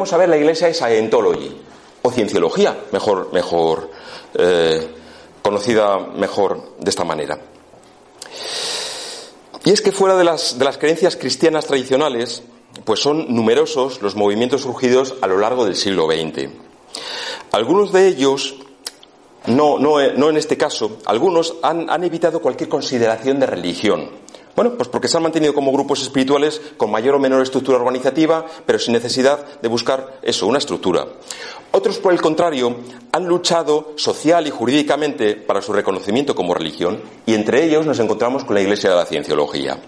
vamos a ver la iglesia de Scientology, o cienciología, mejor, mejor eh, conocida mejor de esta manera. Y es que fuera de las, de las creencias cristianas tradicionales, pues son numerosos los movimientos surgidos a lo largo del siglo XX. Algunos de ellos, no, no, en este caso, algunos han, han evitado cualquier consideración de religión, bueno, pues porque se han mantenido como grupos espirituales con mayor o menor estructura organizativa, pero sin necesidad de buscar eso, una estructura. Otros, por el contrario, han luchado social y jurídicamente para su reconocimiento como religión, y entre ellos nos encontramos con la Iglesia de la Cienciología.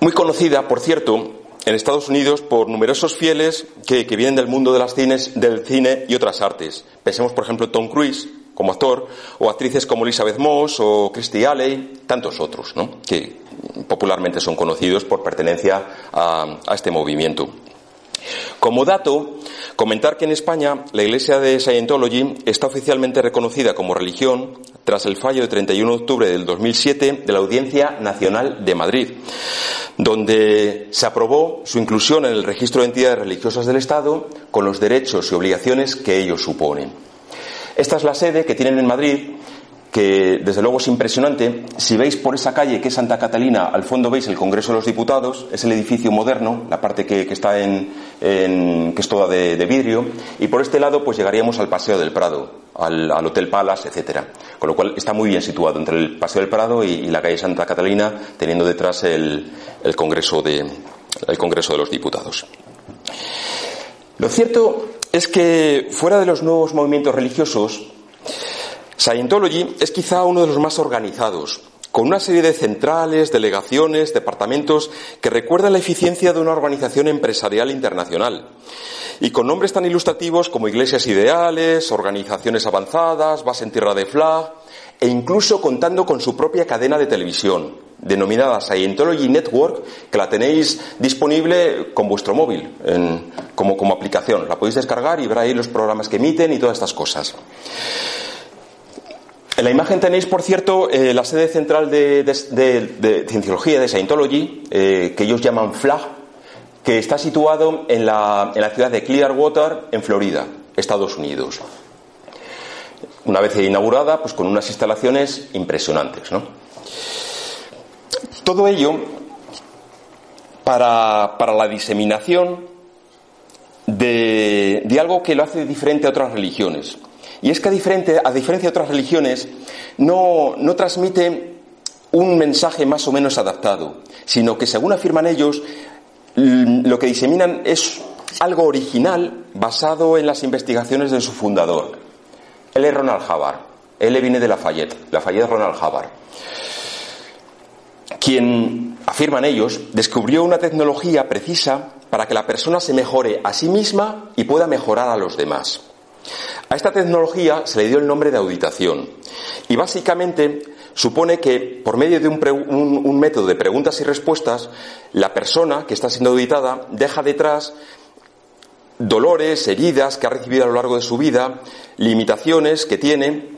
Muy conocida, por cierto, en Estados Unidos por numerosos fieles que, vienen del mundo de las cines, del cine y otras artes. Pensemos, por ejemplo, Tom Cruise, como actor, o actrices como Elizabeth Moss o Christy Alley, tantos otros, ¿no? que popularmente son conocidos por pertenencia a, este movimiento. Como dato, comentar que en España la Iglesia de Scientology está oficialmente reconocida como religión tras el fallo de 31 de octubre del 2007 de la Audiencia Nacional de Madrid, donde se aprobó su inclusión en el registro de entidades religiosas del Estado con los derechos y obligaciones que ellos suponen. Esta es la sede que tienen en Madrid, que desde luego es impresionante. Si veis por esa calle que es Santa Catalina, al fondo veis el Congreso de los Diputados, es el edificio moderno, la parte que, está en, que es toda de, vidrio, y por este lado pues llegaríamos al Paseo del Prado, al, Hotel Palace, etcétera. Con lo cual está muy bien situado entre el Paseo del Prado y, la calle Santa Catalina, teniendo detrás el, Congreso de, el Congreso de los Diputados. Lo cierto es que fuera de los nuevos movimientos religiosos, Scientology es quizá uno de los más organizados, con una serie de centrales, delegaciones, departamentos que recuerdan la eficiencia de una organización empresarial internacional, y con nombres tan ilustrativos como iglesias ideales, organizaciones avanzadas, base en tierra de flag, e incluso contando con su propia cadena de televisión, denominada Scientology Network, que la tenéis disponible con vuestro móvil como, como aplicación. La podéis descargar y ver ahí los programas que emiten y todas estas cosas. En la imagen tenéis, por cierto, eh, la sede central de, Cienciología, de Scientology, eh, que ellos llaman FLAG, que está situado en la ciudad de Clearwater, en Florida, Estados Unidos. Una vez inaugurada, pues con unas instalaciones impresionantes, ¿no? Todo ello para, la diseminación de, algo que lo hace diferente a otras religiones. Y es que a, diferencia de otras religiones, no, no transmite un mensaje más o menos adaptado, sino que, según afirman ellos, lo que diseminan es algo original basado en las investigaciones de su fundador. Él es Ronald Havard. Él viene de Lafayette. Lafayette Ronald Havard quien, afirman ellos, descubrió una tecnología precisa para que la persona se mejore a sí misma y pueda mejorar a los demás. A esta tecnología se le dio el nombre de auditación. Y básicamente supone que por medio de un, método de preguntas y respuestas, la persona que está siendo auditada deja detrás dolores, heridas que ha recibido a lo largo de su vida, limitaciones que tiene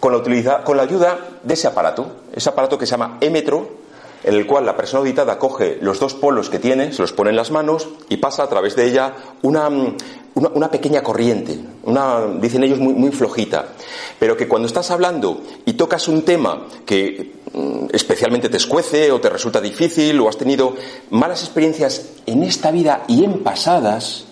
con la, con la ayuda de ese aparato, ese aparato que se llama émetro, en el cual la persona auditada coge los dos polos que tiene, se los pone en las manos y pasa a través de ella una, una, pequeña corriente, una, dicen ellos, muy, muy flojita, pero que cuando estás hablando y tocas un tema que mm, especialmente te escuece o te resulta difícil o has tenido malas experiencias en esta vida y en pasadas,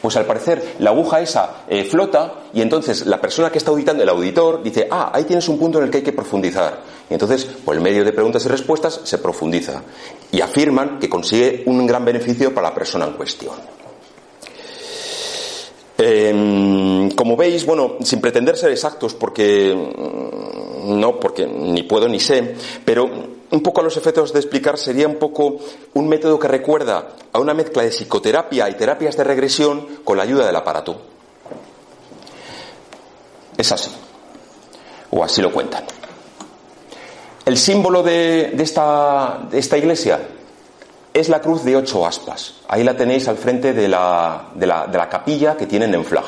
pues al parecer la aguja esa eh, flota y entonces la persona que está auditando, el auditor, dice, ah, ahí tienes un punto en el que hay que profundizar. Y entonces, por el medio de preguntas y respuestas, se profundiza. Y afirman que consigue un gran beneficio para la persona en cuestión. Em, como veis, bueno, sin pretender ser exactos, porque mm, no, porque ni puedo ni sé, pero un poco a los efectos de explicar sería un poco un método que recuerda a una mezcla de psicoterapia y terapias de regresión con la ayuda del aparato. Es así, o así lo cuentan. El símbolo de, esta, de esta iglesia es la cruz de ocho aspas. Ahí la tenéis al frente de la, de la, capilla que tienen en Flag.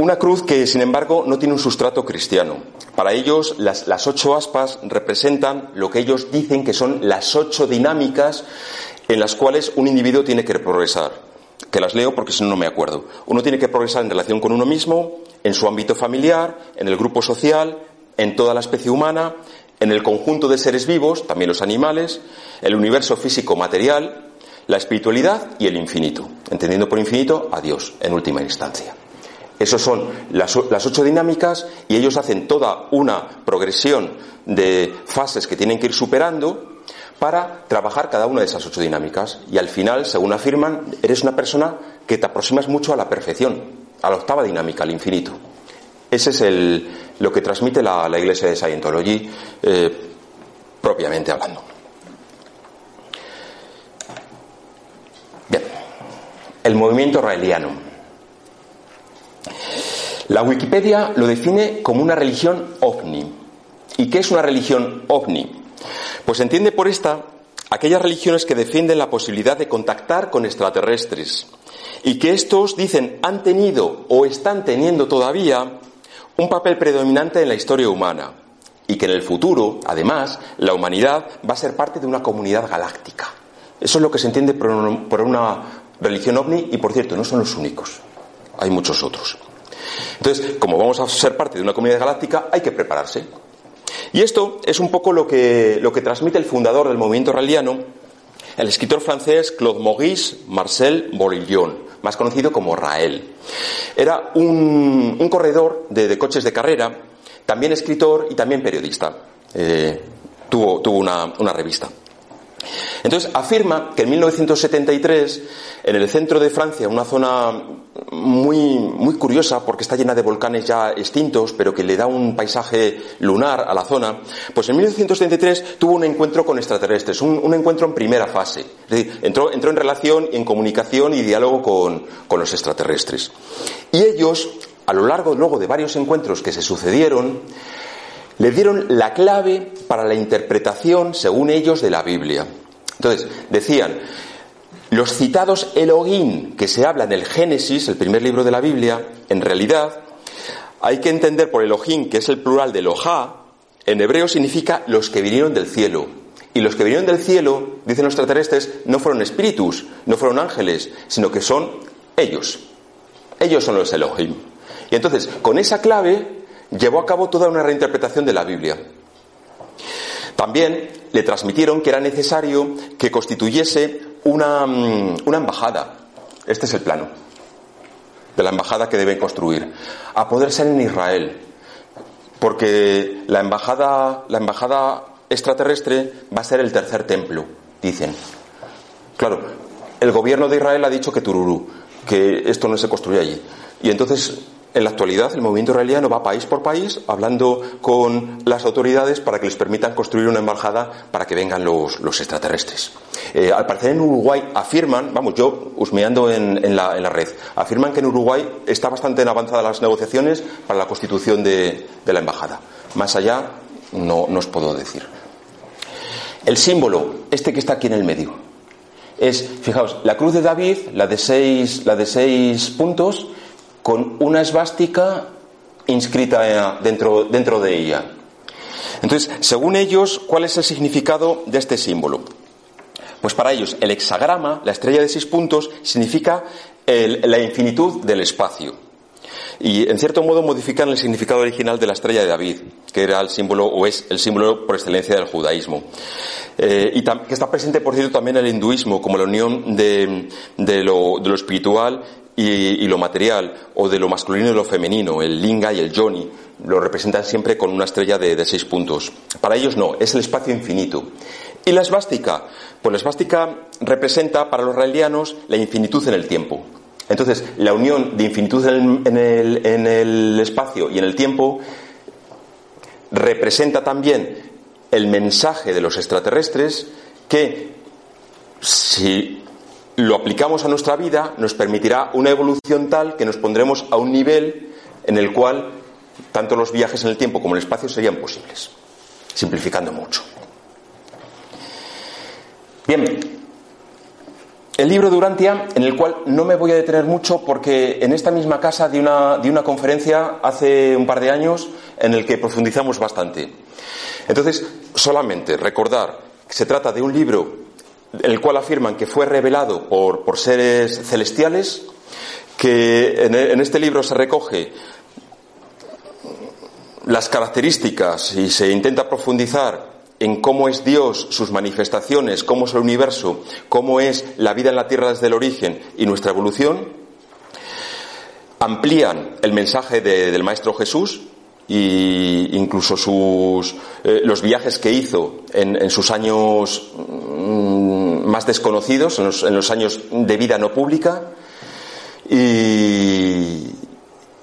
Una cruz que, sin embargo, no tiene un sustrato cristiano. Para ellos, las, ocho aspas representan lo que ellos dicen que son las ocho dinámicas en las cuales un individuo tiene que progresar, que las leo porque si no no me acuerdo. Uno tiene que progresar en relación con uno mismo, en su ámbito familiar, en el grupo social, en toda la especie humana, en el conjunto de seres vivos, también los animales, el universo físico material, la espiritualidad y el infinito, entendiendo por infinito a Dios en última instancia. Esas son las, ocho dinámicas y ellos hacen toda una progresión de fases que tienen que ir superando para trabajar cada una de esas ocho dinámicas. Y al final, según afirman, eres una persona que te aproximas mucho a la perfección, a la octava dinámica, al infinito. Ese es lo que transmite la, Iglesia de Scientology eh, propiamente hablando. Bien, el movimiento raeliano. La Wikipedia lo define como una religión ovni. ¿Y qué es una religión ovni? Pues se entiende por esta aquellas religiones que defienden la posibilidad de contactar con extraterrestres y que estos dicen han tenido o están teniendo todavía un papel predominante en la historia humana y que en el futuro, además, la humanidad va a ser parte de una comunidad galáctica. Eso es lo que se entiende por una religión ovni y, por cierto, no son los únicos. Hay muchos otros. Entonces, como vamos a ser parte de una comunidad galáctica, hay que prepararse. Y esto es un poco lo que, lo que transmite el fundador del movimiento raliano, el escritor francés Claude Maurice Marcel Borillon, más conocido como Rael. Era un, corredor de, coches de carrera, también escritor y también periodista. Eh, tuvo, tuvo una revista. Entonces afirma que en 1973, en el centro de Francia, una zona muy, muy curiosa porque está llena de volcanes ya extintos, pero que le da un paisaje lunar a la zona, pues en 1973 tuvo un encuentro con extraterrestres, un, encuentro en primera fase. Es decir, entró, entró en relación, en comunicación y diálogo con, con los extraterrestres. Y ellos, a lo largo luego de varios encuentros que se sucedieron, le dieron la clave para la interpretación, según ellos, de la Biblia. Entonces, decían, los citados Elohim que se habla en el Génesis, el primer libro de la Biblia, en realidad hay que entender por Elohim, que es el plural de Elohá, en hebreo significa los que vinieron del cielo. Y los que vinieron del cielo, dicen los extraterrestres, no fueron espíritus, no fueron ángeles, sino que son ellos. Ellos son los Elohim. Y entonces, con esa clave, llevó a cabo toda una reinterpretación de la Biblia. También le transmitieron que era necesario que constituyese una, mm, una embajada. Este es el plano de la embajada que deben construir. A poder ser en Israel. Porque la embajada, la embajada extraterrestre va a ser el tercer templo, dicen. Claro, el gobierno de Israel ha dicho que Tururú, que esto no se construye allí. Y entonces en la actualidad, el movimiento israeliano va país por país hablando con las autoridades para que les permitan construir una embajada para que vengan los, extraterrestres. Eh, al parecer en Uruguay afirman, vamos, yo husmeando en, la, red, afirman que en Uruguay está bastante en avanzadas las negociaciones para la constitución de, la embajada. Más allá, no, no os puedo decir. El símbolo, este que está aquí en el medio, es, fijaos, la cruz de David, la de seis, la de seis puntos, con una esvástica inscrita dentro, dentro de ella. Entonces, según ellos, ¿cuál es el significado de este símbolo? Pues para ellos, el hexagrama, la estrella de seis puntos, significa la infinitud del espacio. Y en cierto modo modifican el significado original de la estrella de David, que era el símbolo o es el símbolo por excelencia del judaísmo. Eh, y que está presente, por cierto, también en el hinduismo, como la unión de, de lo espiritual y, lo material, o de lo masculino y lo femenino, el linga y el yoni, lo representan siempre con una estrella de, seis puntos. Para ellos no, es el espacio infinito. ¿Y la esvástica? Pues la esvástica representa para los israelianos la infinitud en el tiempo. Entonces, la unión de infinitud en el, en el espacio y en el tiempo representa también el mensaje de los extraterrestres que si lo aplicamos a nuestra vida, nos permitirá una evolución tal que nos pondremos a un nivel en el cual tanto los viajes en el tiempo como el espacio serían posibles, simplificando mucho. Bien, el libro de Urantia, en el cual no me voy a detener mucho porque en esta misma casa di una, di una conferencia hace un par de años en el que profundizamos bastante. Entonces, solamente recordar que se trata de un libro el cual afirman que fue revelado por, por seres celestiales, que en, en este libro se recoge las características y se intenta profundizar en cómo es Dios, sus manifestaciones, cómo es el universo, cómo es la vida en la Tierra desde el origen y nuestra evolución, amplían el mensaje del Maestro Jesús e incluso sus, eh, los viajes que hizo en, sus años mm, más desconocidos, en los, en los años de vida no pública, y,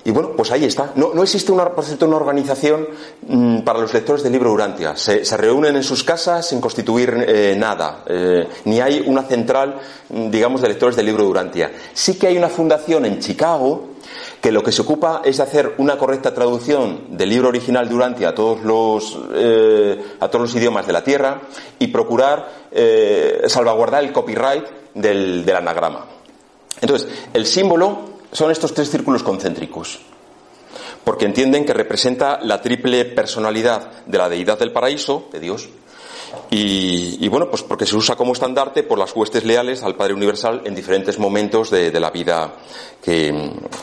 y bueno, pues ahí está. No, existe, una, una organización mm, para los lectores del libro Urantia. Se, se reúnen en sus casas sin constituir eh, nada. Eh, ni hay una central, mm, digamos, de lectores del libro Urantia. Sí que hay una fundación en Chicago que lo que se ocupa es de hacer una correcta traducción del libro original de Urantia a todos los, eh, a todos los idiomas de la Tierra y procurar salvaguardar el copyright del, del anagrama. Entonces, el símbolo son estos tres círculos concéntricos, porque entienden que representa la triple personalidad de la deidad del paraíso, de Dios, y, bueno, pues porque se usa como estandarte por las huestes leales al Padre Universal en diferentes momentos de, la vida que,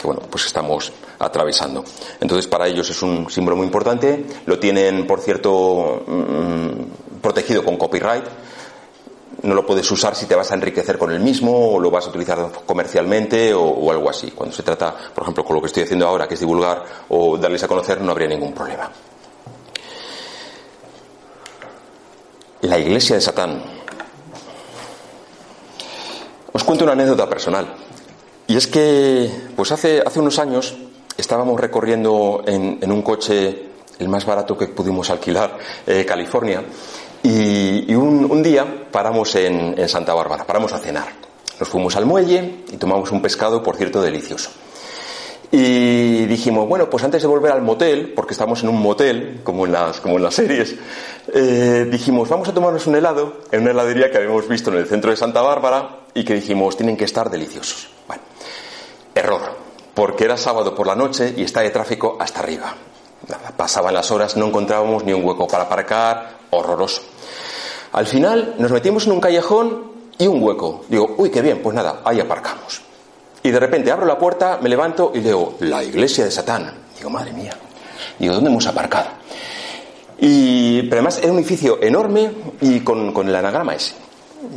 bueno, pues estamos atravesando. Entonces, para ellos es un símbolo muy importante. Lo tienen, por cierto, mm, protegido con copyright no lo puedes usar si te vas a enriquecer con el mismo o lo vas a utilizar comercialmente o, algo así. Cuando se trata, por ejemplo, con lo que estoy haciendo ahora, que es divulgar o darles a conocer, no habría ningún problema. La iglesia de Satán. Os cuento una anécdota personal. Y es que, pues hace, unos años estábamos recorriendo en, un coche, el más barato que pudimos alquilar, eh, California, y, un, día paramos en, Santa Bárbara, paramos a cenar. Nos fuimos al muelle y tomamos un pescado, por cierto, delicioso. Y dijimos, bueno, pues antes de volver al motel, porque estamos en un motel, como en las, como en las series, eh, dijimos, vamos a tomarnos un helado en una heladería que habíamos visto en el centro de Santa Bárbara y que dijimos, tienen que estar deliciosos. Bueno, error, porque era sábado por la noche y está de tráfico hasta arriba. Pasaban las horas, no encontrábamos ni un hueco para aparcar, horroroso. Al final nos metimos en un callejón y un hueco. Digo, uy, qué bien, pues nada, ahí aparcamos. Y de repente abro la puerta, me levanto y leo, la iglesia de Satán. Digo, madre mía. Digo, ¿dónde hemos aparcado? Y, pero además era un edificio enorme y con, con el anagrama ese.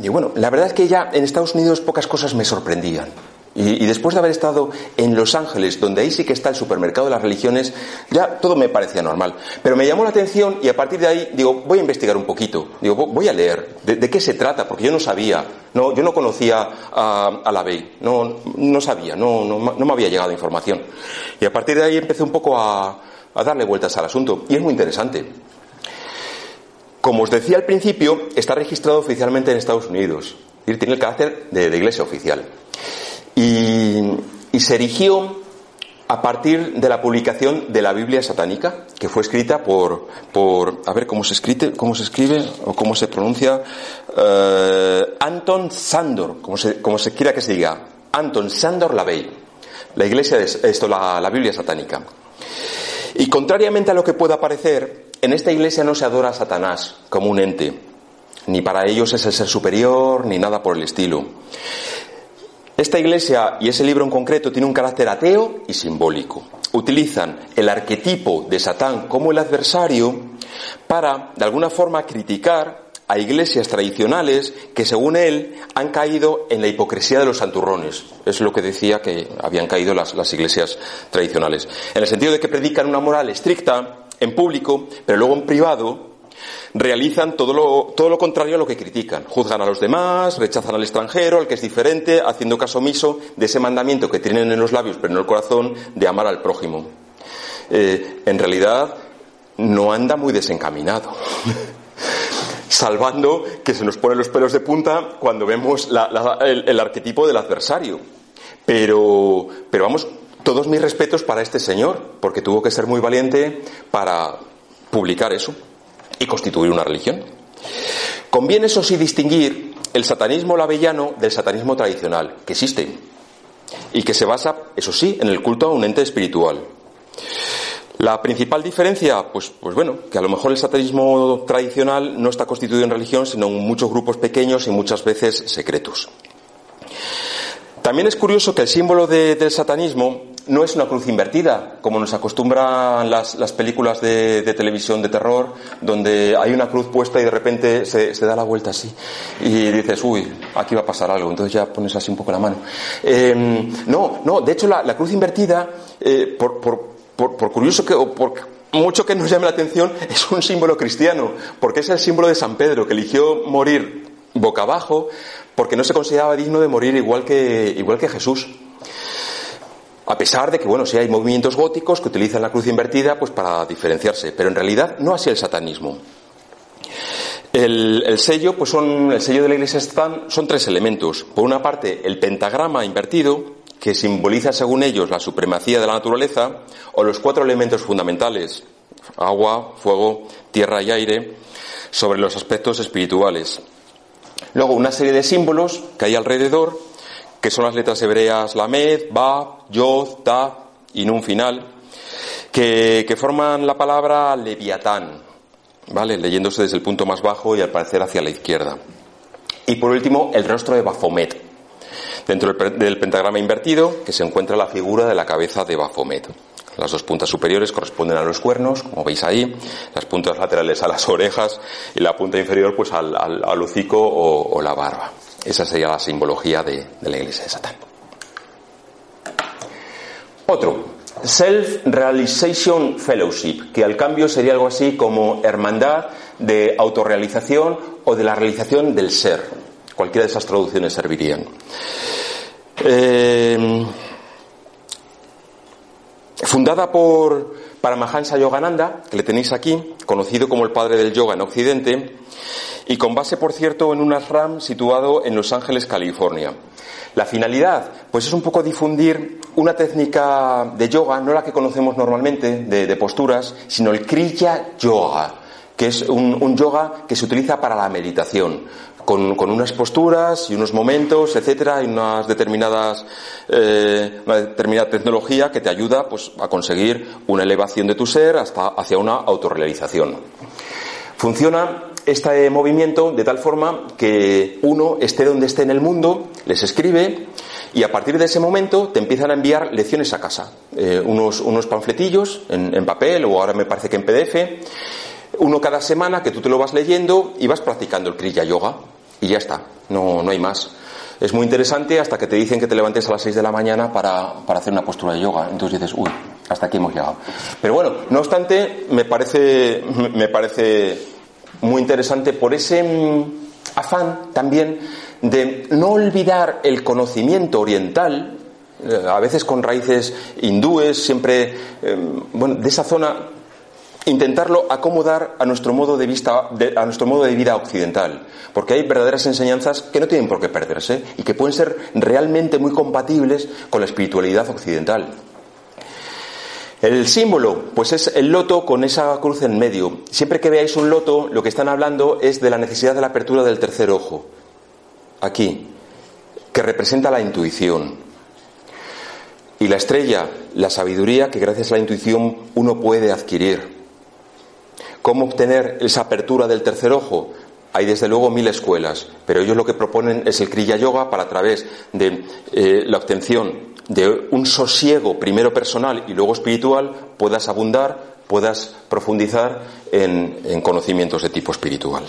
Y bueno, la verdad es que ya en Estados Unidos pocas cosas me sorprendían. Y, después de haber estado en Los Ángeles, donde ahí sí que está el supermercado de las religiones, ya todo me parecía normal. Pero me llamó la atención y a partir de ahí digo, voy a investigar un poquito. Digo, voy a leer de, qué se trata, porque yo no sabía, no, yo no conocía a, la Bey, no, no sabía, no, no, me había llegado información. Y a partir de ahí empecé un poco a, darle vueltas al asunto. Y es muy interesante. Como os decía al principio, está registrado oficialmente en Estados Unidos. Tiene el carácter de iglesia oficial y, se erigió a partir de la publicación de la Biblia satánica, que fue escrita por, por a ver cómo se escribe, cómo se escribe o cómo se pronuncia, eh, Anton Sandor, como se, como se quiera que se diga, Anton Sandor Lavey, la iglesia de esto, la, la Biblia satánica. Y contrariamente a lo que pueda parecer, en esta iglesia no se adora a Satanás como un ente, ni para ellos es el ser superior, ni nada por el estilo. Esta iglesia y ese libro en concreto tiene un carácter ateo y simbólico. Utilizan el arquetipo de Satán como el adversario para, de alguna forma, criticar a iglesias tradicionales que, según él, han caído en la hipocresía de los santurrones. Es lo que decía que habían caído las, las iglesias tradicionales. En el sentido de que predican una moral estricta en público, pero luego en privado realizan todo lo, todo lo contrario a lo que critican. Juzgan a los demás, rechazan al extranjero, al que es diferente, haciendo caso omiso de ese mandamiento que tienen en los labios pero en el corazón de amar al prójimo. Eh, en realidad no anda muy desencaminado. Salvando que se nos ponen los pelos de punta cuando vemos el, arquetipo del adversario. Pero, pero vamos, todos mis respetos para este señor, porque tuvo que ser muy valiente para publicar eso y constituir una religión. Conviene, eso sí, distinguir el satanismo lavellano del satanismo tradicional, que existe, y que se basa, eso sí, en el culto a un ente espiritual. La principal diferencia, pues, pues bueno, que a lo mejor el satanismo tradicional no está constituido en religión, sino en muchos grupos pequeños y muchas veces secretos. También es curioso que el símbolo del satanismo no es una cruz invertida, como nos acostumbran las, películas de, televisión de terror, donde hay una cruz puesta y de repente se, da la vuelta así. Y dices, uy, aquí va a pasar algo. Entonces ya pones así un poco la mano. Em, no, no, de hecho la, cruz invertida, eh, por por, curioso que, o por mucho que nos llame la atención, es un símbolo cristiano, porque es el símbolo de San Pedro, que eligió morir boca abajo porque no se consideraba digno de morir igual que, igual que Jesús. A pesar de que, bueno, sí hay movimientos góticos que utilizan la cruz invertida pues para diferenciarse, pero en realidad no así el satanismo. El, sello, pues son, el sello de la iglesia son tres elementos. Por una parte, el pentagrama invertido, que simboliza, según ellos, la supremacía de la naturaleza, o los cuatro elementos fundamentales, agua, fuego, tierra y aire, sobre los aspectos espirituales. Luego, una serie de símbolos que hay alrededor, que son las letras hebreas Lamed, Ba, Yod, Ta y Nun final, que, que forman la palabra Leviatán, ¿vale? Leyéndose desde el punto más bajo y al parecer hacia la izquierda. Y por último, el rostro de Baphomet, Dentro del pentagrama invertido, que se encuentra la figura de la cabeza de Baphomet. Las dos puntas superiores corresponden a los cuernos, como veis ahí, las puntas laterales a las orejas y la punta inferior pues al, al, hocico o, la barba. Esa sería la simbología de, la iglesia de Satán. Otro, Self-Realization Fellowship, que al cambio sería algo así como hermandad de autorrealización o de la realización del ser. Cualquiera de esas traducciones servirían. Eh, fundada por Paramahansa Yogananda, que le tenéis aquí, conocido como el padre del yoga en Occidente, y con base, por cierto, en un ashram situado en Los Ángeles, California. La finalidad, pues es un poco difundir una técnica de yoga, no la que conocemos normalmente, de, posturas, sino el Kriya Yoga, que es un, yoga que se utiliza para la meditación con, unas posturas y unos momentos, etcétera, y unas determinadas, eh, una determinada tecnología que te ayuda pues, a conseguir una elevación de tu ser hasta hacia una autorrealización. Funciona este movimiento de tal forma que uno esté donde esté en el mundo, les escribe y a partir de ese momento te empiezan a enviar lecciones a casa, eh, unos, unos panfletillos en, en papel o ahora me parece que en PDF uno cada semana que tú te lo vas leyendo y vas practicando el Kriya Yoga y ya está, no, no hay más. Es muy interesante hasta que te dicen que te levantes a las 6 de la mañana para, para hacer una postura de yoga. Entonces dices, uy, hasta aquí hemos llegado. Pero bueno, no obstante, me parece, me parece muy interesante por ese mm, afán también de no olvidar el conocimiento oriental, eh, a veces con raíces hindúes, siempre, eh, bueno, de esa zona intentarlo acomodar a nuestro modo de vista, a nuestro modo de vida occidental, porque hay verdaderas enseñanzas que no tienen por qué perderse y que pueden ser realmente muy compatibles con la espiritualidad occidental. El símbolo, pues es el loto con esa cruz en medio. Siempre que veáis un loto, lo que están hablando es de la necesidad de la apertura del tercer ojo. Aquí, que representa la intuición. Y la estrella, la sabiduría que gracias a la intuición uno puede adquirir. ¿Cómo obtener esa apertura del tercer ojo? Hay desde luego mil escuelas, pero ellos lo que proponen es el Kriya Yoga para a través de eh, la obtención de un sosiego primero personal y luego espiritual puedas abundar, puedas profundizar en conocimientos de tipo espiritual.